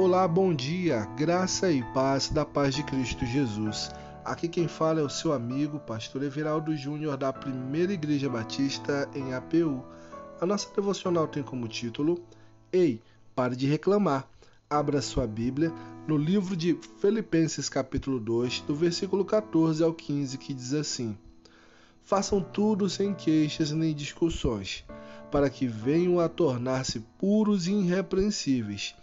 Olá, bom dia, graça e paz da paz de Cristo Jesus. Aqui quem fala é o seu amigo, pastor Everaldo Júnior, da Primeira Igreja Batista em APU. A nossa devocional tem como título Ei, pare de reclamar. Abra sua Bíblia no livro de Filipenses, capítulo 2, do versículo 14 ao 15, que diz assim: Façam tudo sem queixas nem discussões, para que venham a tornar-se puros e irrepreensíveis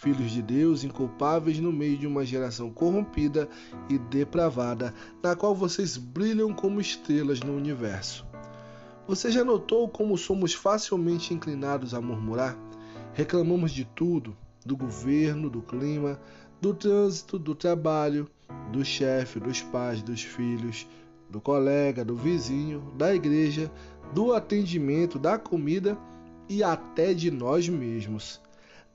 filhos de Deus, inculpáveis no meio de uma geração corrompida e depravada, na qual vocês brilham como estrelas no universo. Você já notou como somos facilmente inclinados a murmurar? Reclamamos de tudo: do governo, do clima, do trânsito, do trabalho, do chefe, dos pais, dos filhos, do colega, do vizinho, da igreja, do atendimento, da comida e até de nós mesmos.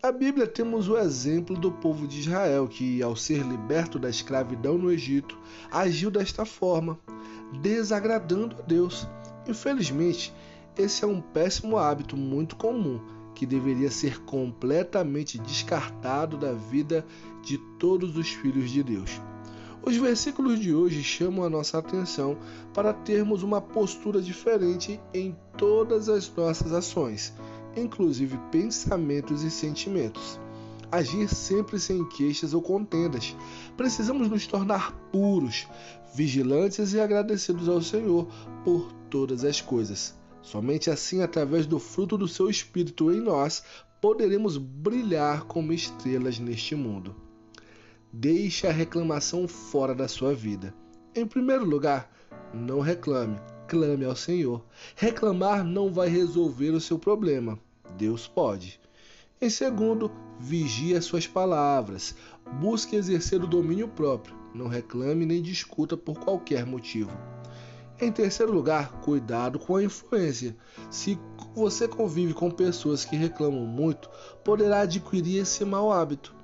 Na Bíblia temos o exemplo do povo de Israel que, ao ser liberto da escravidão no Egito, agiu desta forma, desagradando a Deus. Infelizmente, esse é um péssimo hábito muito comum que deveria ser completamente descartado da vida de todos os filhos de Deus. Os versículos de hoje chamam a nossa atenção para termos uma postura diferente em todas as nossas ações inclusive pensamentos e sentimentos. Agir sempre sem queixas ou contendas. Precisamos nos tornar puros, vigilantes e agradecidos ao Senhor por todas as coisas. Somente assim, através do fruto do seu Espírito em nós, poderemos brilhar como estrelas neste mundo. Deixe a reclamação fora da sua vida. Em primeiro lugar, não reclame, clame ao Senhor. Reclamar não vai resolver o seu problema. Deus pode. Em segundo, vigie as suas palavras. Busque exercer o domínio próprio. Não reclame nem discuta por qualquer motivo. Em terceiro lugar, cuidado com a influência. Se você convive com pessoas que reclamam muito, poderá adquirir esse mau hábito.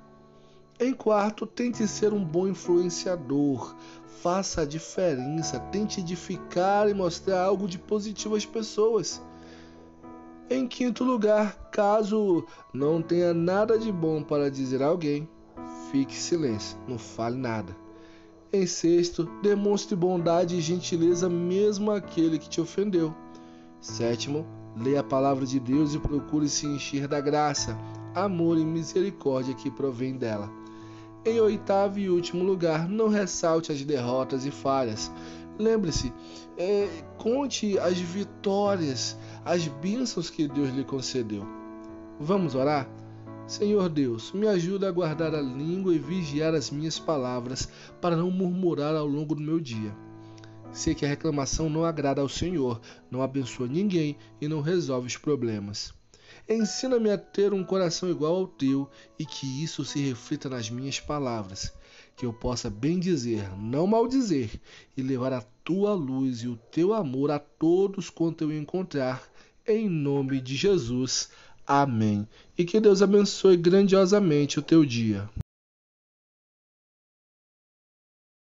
Em quarto, tente ser um bom influenciador. Faça a diferença, tente edificar e mostrar algo de positivo às pessoas. Em quinto lugar, caso não tenha nada de bom para dizer a alguém, fique em silêncio, não fale nada. Em sexto, demonstre bondade e gentileza mesmo àquele que te ofendeu. Sétimo, leia a palavra de Deus e procure se encher da graça, amor e misericórdia que provém dela. Em oitavo e último lugar, não ressalte as derrotas e falhas. Lembre-se, é, conte as vitórias, as bênçãos que Deus lhe concedeu. Vamos orar? Senhor Deus, me ajuda a guardar a língua e vigiar as minhas palavras para não murmurar ao longo do meu dia. Sei que a reclamação não agrada ao Senhor, não abençoa ninguém e não resolve os problemas. Ensina-me a ter um coração igual ao teu e que isso se reflita nas minhas palavras, que eu possa bem dizer, não maldizer, e levar a tua luz e o teu amor a todos quanto eu encontrar, em nome de Jesus. Amém. E que Deus abençoe grandiosamente o teu dia.